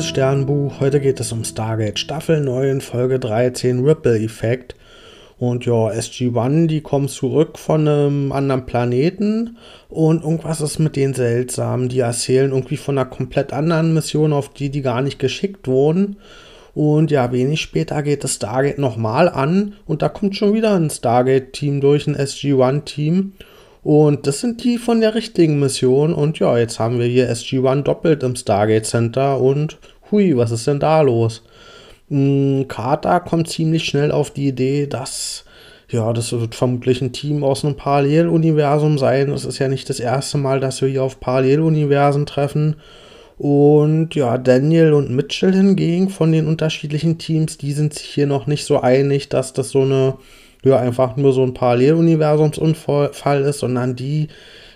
liebes Sternbuch, heute geht es um Stargate Staffel 9, Folge 13, Ripple Effekt. Und ja, SG-1, die kommen zurück von einem anderen Planeten und irgendwas ist mit denen seltsam. Die erzählen irgendwie von einer komplett anderen Mission, auf die die gar nicht geschickt wurden. Und ja, wenig später geht das Stargate nochmal an und da kommt schon wieder ein Stargate-Team durch, ein SG-1-Team. Und das sind die von der richtigen Mission. Und ja, jetzt haben wir hier SG-1 doppelt im Stargate Center. Und hui, was ist denn da los? Hm, Carter kommt ziemlich schnell auf die Idee, dass ja, das wird vermutlich ein Team aus einem Paralleluniversum sein. Es ist ja nicht das erste Mal, dass wir hier auf Paralleluniversen treffen. Und ja, Daniel und Mitchell hingegen von den unterschiedlichen Teams, die sind sich hier noch nicht so einig, dass das so eine ja einfach nur so ein Paralleluniversumsunfall ist, sondern die,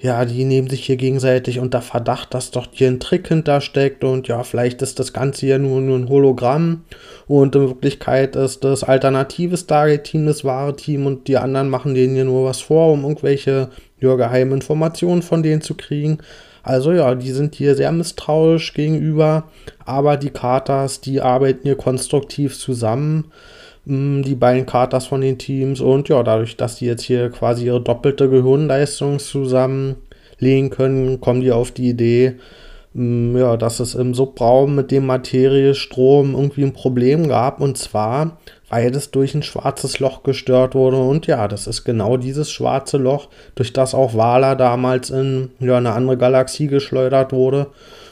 ja, die nehmen sich hier gegenseitig unter Verdacht, dass doch hier ein Trick hintersteckt und ja, vielleicht ist das Ganze hier nur, nur ein Hologramm und in Wirklichkeit ist das alternative Stargate-Team das wahre Team und die anderen machen denen hier nur was vor, um irgendwelche ja, geheimen Informationen von denen zu kriegen. Also ja, die sind hier sehr misstrauisch gegenüber, aber die Katas, die arbeiten hier konstruktiv zusammen. Die beiden Katas von den Teams und ja, dadurch, dass die jetzt hier quasi ihre doppelte Gehirnleistung zusammenlegen können, kommen die auf die Idee, ja, dass es im Subraum mit dem Materiestrom irgendwie ein Problem gab. Und zwar, weil es durch ein schwarzes Loch gestört wurde und ja, das ist genau dieses schwarze Loch, durch das auch Wala damals in ja, eine andere Galaxie geschleudert wurde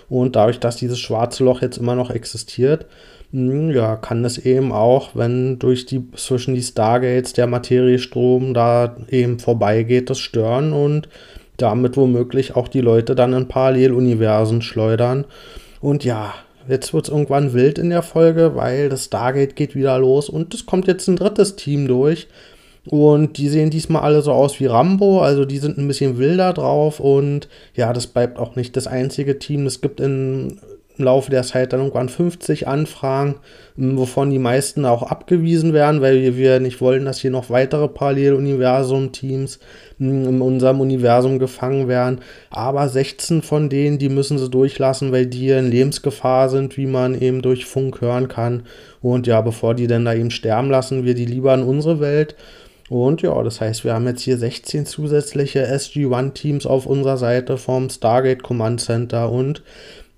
und dadurch, dass dieses schwarze Loch jetzt immer noch existiert, hm, ja, kann es eben auch, wenn durch die zwischen die Stargates der Materiestrom da eben vorbeigeht, das stören und damit womöglich auch die Leute dann in Paralleluniversen schleudern. Und ja, jetzt wird es irgendwann wild in der Folge, weil das Stargate geht wieder los und es kommt jetzt ein drittes Team durch. Und die sehen diesmal alle so aus wie Rambo, also die sind ein bisschen wilder drauf und ja, das bleibt auch nicht das einzige Team. Es gibt in im Laufe der Zeit dann irgendwann 50 Anfragen, wovon die meisten auch abgewiesen werden, weil wir nicht wollen, dass hier noch weitere Paralleluniversum-Teams in unserem Universum gefangen werden. Aber 16 von denen, die müssen sie durchlassen, weil die in Lebensgefahr sind, wie man eben durch Funk hören kann. Und ja, bevor die dann da eben sterben, lassen wir die lieber in unsere Welt. Und ja, das heißt, wir haben jetzt hier 16 zusätzliche SG-1-Teams auf unserer Seite vom Stargate Command Center und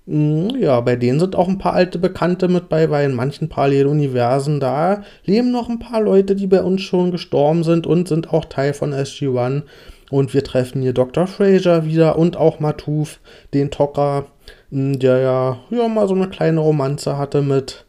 ja, bei denen sind auch ein paar alte Bekannte mit bei, weil in manchen Paralleluniversen da leben noch ein paar Leute, die bei uns schon gestorben sind und sind auch Teil von SG-1. Und wir treffen hier Dr. Fraser wieder und auch Matuf, den Tocker, hm, der ja, ja mal so eine kleine Romanze hatte mit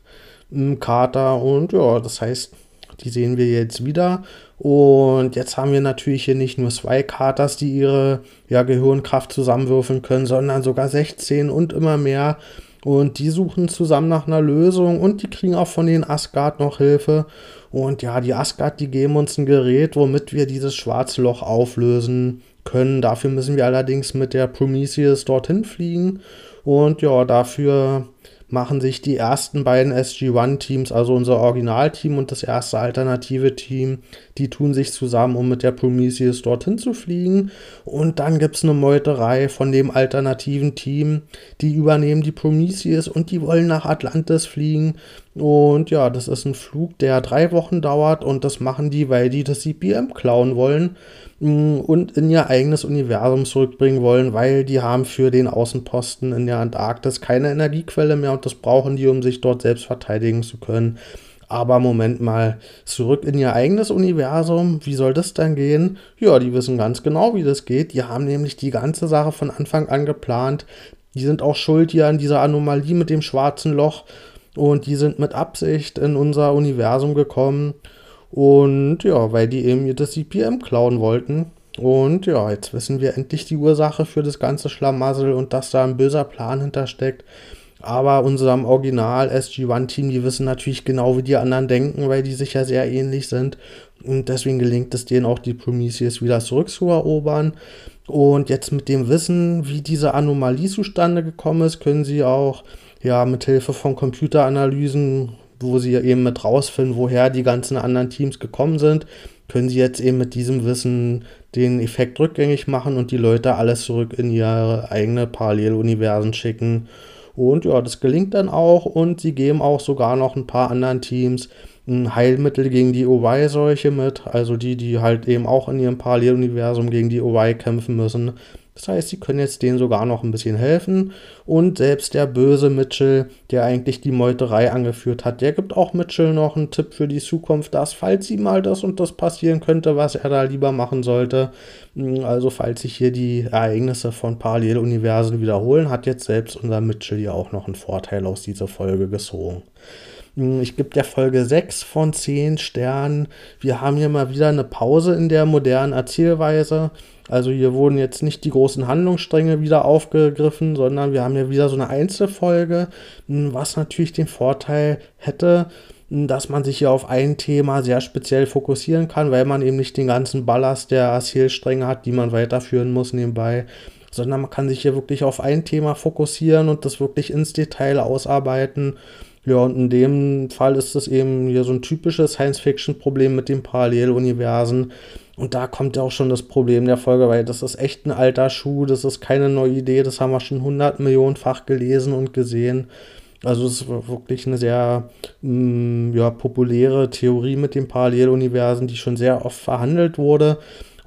hm, Carter. Und ja, das heißt, die sehen wir jetzt wieder. Und jetzt haben wir natürlich hier nicht nur zwei Katers, die ihre ja, Gehirnkraft zusammenwürfeln können, sondern sogar 16 und immer mehr. Und die suchen zusammen nach einer Lösung und die kriegen auch von den Asgard noch Hilfe. Und ja, die Asgard, die geben uns ein Gerät, womit wir dieses schwarze Loch auflösen können. Dafür müssen wir allerdings mit der Prometheus dorthin fliegen. Und ja, dafür machen sich die ersten beiden SG-1-Teams, also unser Originalteam und das erste alternative Team, die tun sich zusammen, um mit der Prometheus dorthin zu fliegen. Und dann gibt es eine Meuterei von dem alternativen Team, die übernehmen die Prometheus und die wollen nach Atlantis fliegen. Und ja, das ist ein Flug, der drei Wochen dauert und das machen die, weil die das CPM klauen wollen und in ihr eigenes Universum zurückbringen wollen, weil die haben für den Außenposten in der Antarktis keine Energiequelle mehr und das brauchen die, um sich dort selbst verteidigen zu können. Aber Moment mal, zurück in ihr eigenes Universum, wie soll das dann gehen? Ja, die wissen ganz genau, wie das geht. Die haben nämlich die ganze Sache von Anfang an geplant. Die sind auch schuld hier an dieser Anomalie mit dem schwarzen Loch und die sind mit Absicht in unser Universum gekommen und ja, weil die eben das CPM klauen wollten. Und ja, jetzt wissen wir endlich die Ursache für das ganze Schlamassel und dass da ein böser Plan hintersteckt. Aber unserem Original SG-1-Team, die wissen natürlich genau, wie die anderen denken, weil die sich ja sehr ähnlich sind. Und deswegen gelingt es denen auch, die Prometheus wieder zurückzuerobern. Und jetzt mit dem Wissen, wie diese Anomalie zustande gekommen ist, können sie auch ja mit Hilfe von Computeranalysen wo sie eben mit rausfinden, woher die ganzen anderen Teams gekommen sind, können sie jetzt eben mit diesem Wissen den Effekt rückgängig machen und die Leute alles zurück in ihre eigene Paralleluniversen schicken. Und ja, das gelingt dann auch und sie geben auch sogar noch ein paar anderen Teams ein Heilmittel gegen die OY-Seuche mit, also die, die halt eben auch in ihrem Paralleluniversum gegen die OY kämpfen müssen. Das heißt, sie können jetzt denen sogar noch ein bisschen helfen. Und selbst der böse Mitchell, der eigentlich die Meuterei angeführt hat, der gibt auch Mitchell noch einen Tipp für die Zukunft, dass falls ihm mal das und das passieren könnte, was er da lieber machen sollte. Hm, also falls sich hier die Ereignisse von Paralleluniversen wiederholen, hat jetzt selbst unser Mitchell ja auch noch einen Vorteil aus dieser Folge gezogen. Hm, ich gebe der Folge 6 von 10 Sternen. Wir haben hier mal wieder eine Pause in der modernen Erzählweise. Also hier wurden jetzt nicht die großen Handlungsstränge wieder aufgegriffen, sondern wir haben hier wieder so eine Einzelfolge, hm, was natürlich den Vorteil hätte, hm, dass man sich hier auf ein Thema sehr speziell fokussieren kann, weil man eben nicht den ganzen Ballast der Erzählstränge hat, die man weiterführen muss nebenbei, sondern man kann sich hier wirklich auf ein Thema fokussieren und das wirklich ins Detail ausarbeiten. Ja, und in dem Fall ist es eben hier so ein typisches Science-Fiction-Problem mit den Paralleluniversen. Und da kommt ja auch schon das Problem der Folge, weil das ist echt ein alter Schuh, das ist keine neue Idee, das haben wir schon 100 Millionenfach gelesen und gesehen. Also es ist wirklich eine sehr mh, mm, ja, populäre Theorie mit den Paralleluniversen, die schon sehr oft verhandelt wurde.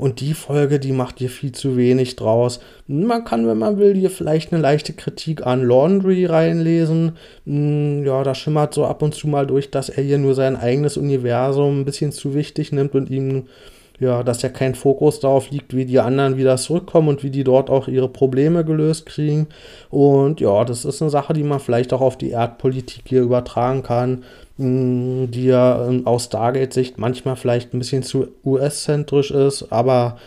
Und die Folge, die macht hier viel zu wenig draus. Man kann, wenn man will, hier vielleicht eine leichte Kritik an Laundry reinlesen. Hm, ja, da schimmert so ab und zu mal durch, dass er hier nur sein eigenes Universum ein bisschen zu wichtig nimmt und ihm ja, dass ja kein Fokus darauf liegt, wie die anderen wieder zurückkommen und wie die dort auch ihre Probleme gelöst kriegen. Und ja, das ist eine Sache, die man vielleicht auch auf die Erdpolitik hier übertragen kann, die ja ähm, aus Stargate-Sicht manchmal vielleicht ein bisschen zu US-zentrisch ist, aber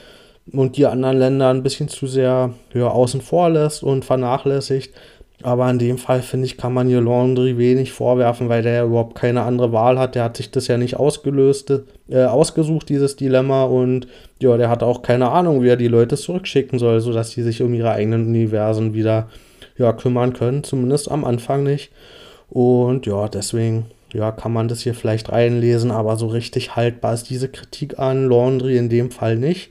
und die anderen Länder ein bisschen zu sehr ja, außen vor lässt und vernachlässigt. Aber in dem Fall, finde ich, kann man hier Laundry wenig vorwerfen, weil der ja überhaupt keine andere Wahl hat. Der hat sich das ja nicht ausgelöst, äh, ausgesucht, dieses Dilemma. Und ja, der hat auch keine Ahnung, wie er die Leute zurückschicken soll, sodass sie sich um ihre eigenen Universen wieder ja, kümmern können. Zumindest am Anfang nicht. Und ja, deswegen ja, kann man das hier vielleicht reinlesen, aber so richtig haltbar ist diese Kritik an Laundry in dem Fall nicht.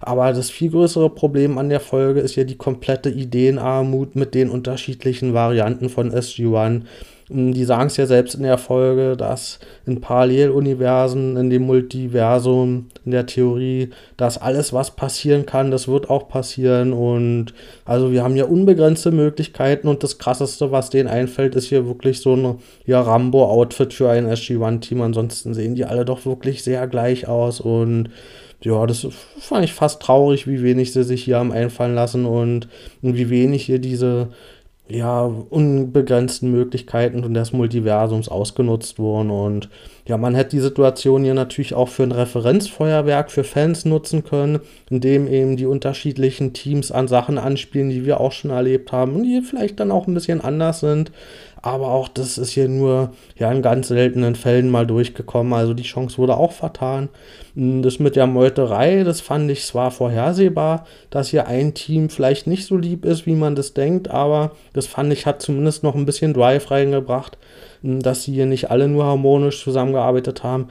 Aber das viel größere Problem an der Folge ist ja die komplette Ideenarmut mit den unterschiedlichen Varianten von SG-1. Hm, die sagen es ja selbst in der Folge, dass in Paralleluniversen, in dem Multiversum, in der Theorie, dass alles, was passieren kann, das wird auch passieren. Und also wir haben ja unbegrenzte Möglichkeiten und das krasseste, was denen einfällt, ist hier wirklich so ein ja, Rambo-Outfit für ein SG-1-Team. Ansonsten sehen die alle doch wirklich sehr gleich aus und ja, das fand ich fast traurig, wie wenig sie sich hier haben einfallen lassen und, und wie wenig hier diese ja, unbegrenzten Möglichkeiten des Multiversums ausgenutzt wurden. Und ja, man hätte die Situation hier natürlich auch für ein Referenzfeuerwerk für Fans nutzen können, indem eben die unterschiedlichen Teams an Sachen anspielen, die wir auch schon erlebt haben und die vielleicht dann auch ein bisschen anders sind aber auch das ist hier nur ja in ganz seltenen Fällen mal durchgekommen. Also die Chance wurde auch vertan. Hm, das mit der Meuterei, das fand ich zwar vorhersehbar, dass hier ein Team vielleicht nicht so lieb ist, wie man das denkt, aber das fand ich hat zumindest noch ein bisschen Drive reingebracht, dass sie hier nicht alle nur harmonisch zusammengearbeitet haben.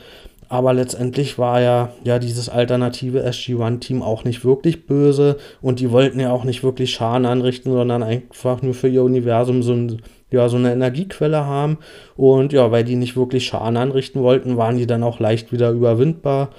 Aber letztendlich war ja, ja dieses alternative SG-1-Team auch nicht wirklich böse und die wollten ja auch nicht wirklich Schaden anrichten, sondern einfach nur für ihr Universum so ein ja, so eine Energiequelle haben. Und ja, weil die nicht wirklich Schaden anrichten wollten, waren die dann auch leicht wieder überwindbar.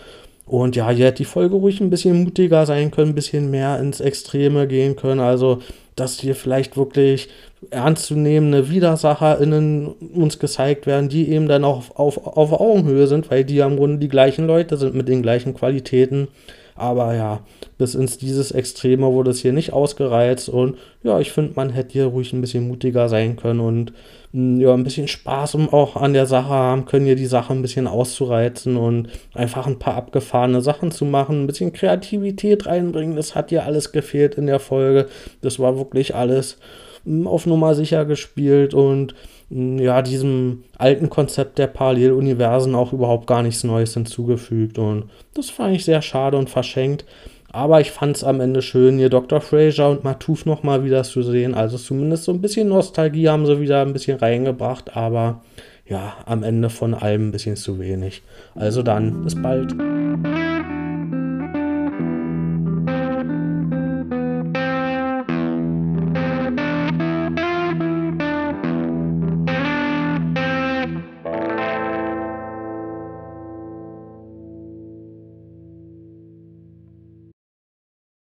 Und ja, hier hätte die Folge ruhig ein bisschen mutiger sein können, ein bisschen mehr ins Extreme gehen können. Also, dass hier vielleicht wirklich ernstzunehmende WidersacherInnen uns gezeigt werden, die eben dann auch auf, auf Augenhöhe sind, weil die ja im Grunde die gleichen Leute sind mit den gleichen Qualitäten. Aber ja, bis ins dieses Extreme wurde es hier nicht ausgereizt und ja, ich finde, man hätte hier ruhig ein bisschen mutiger sein können und hm, ja, ein bisschen Spaß um auch an der Sache haben können, hier die Sache ein bisschen auszureizen und einfach ein paar abgefahrene Sachen zu machen, ein bisschen Kreativität reinbringen. Das hat hier alles gefehlt in der Folge. Das war wirklich alles hm, auf Nummer sicher gespielt und ja, diesem alten Konzept der Paralleluniversen auch überhaupt gar nichts Neues hinzugefügt. Und das fand ich sehr schade und verschenkt. Aber ich fand es am Ende schön, hier Dr. Fraser und Matouf nochmal wieder zu sehen. Also zumindest so ein bisschen Nostalgie haben sie wieder ein bisschen reingebracht. Aber ja, am Ende von allem ein bisschen zu wenig. Also dann, bis bald.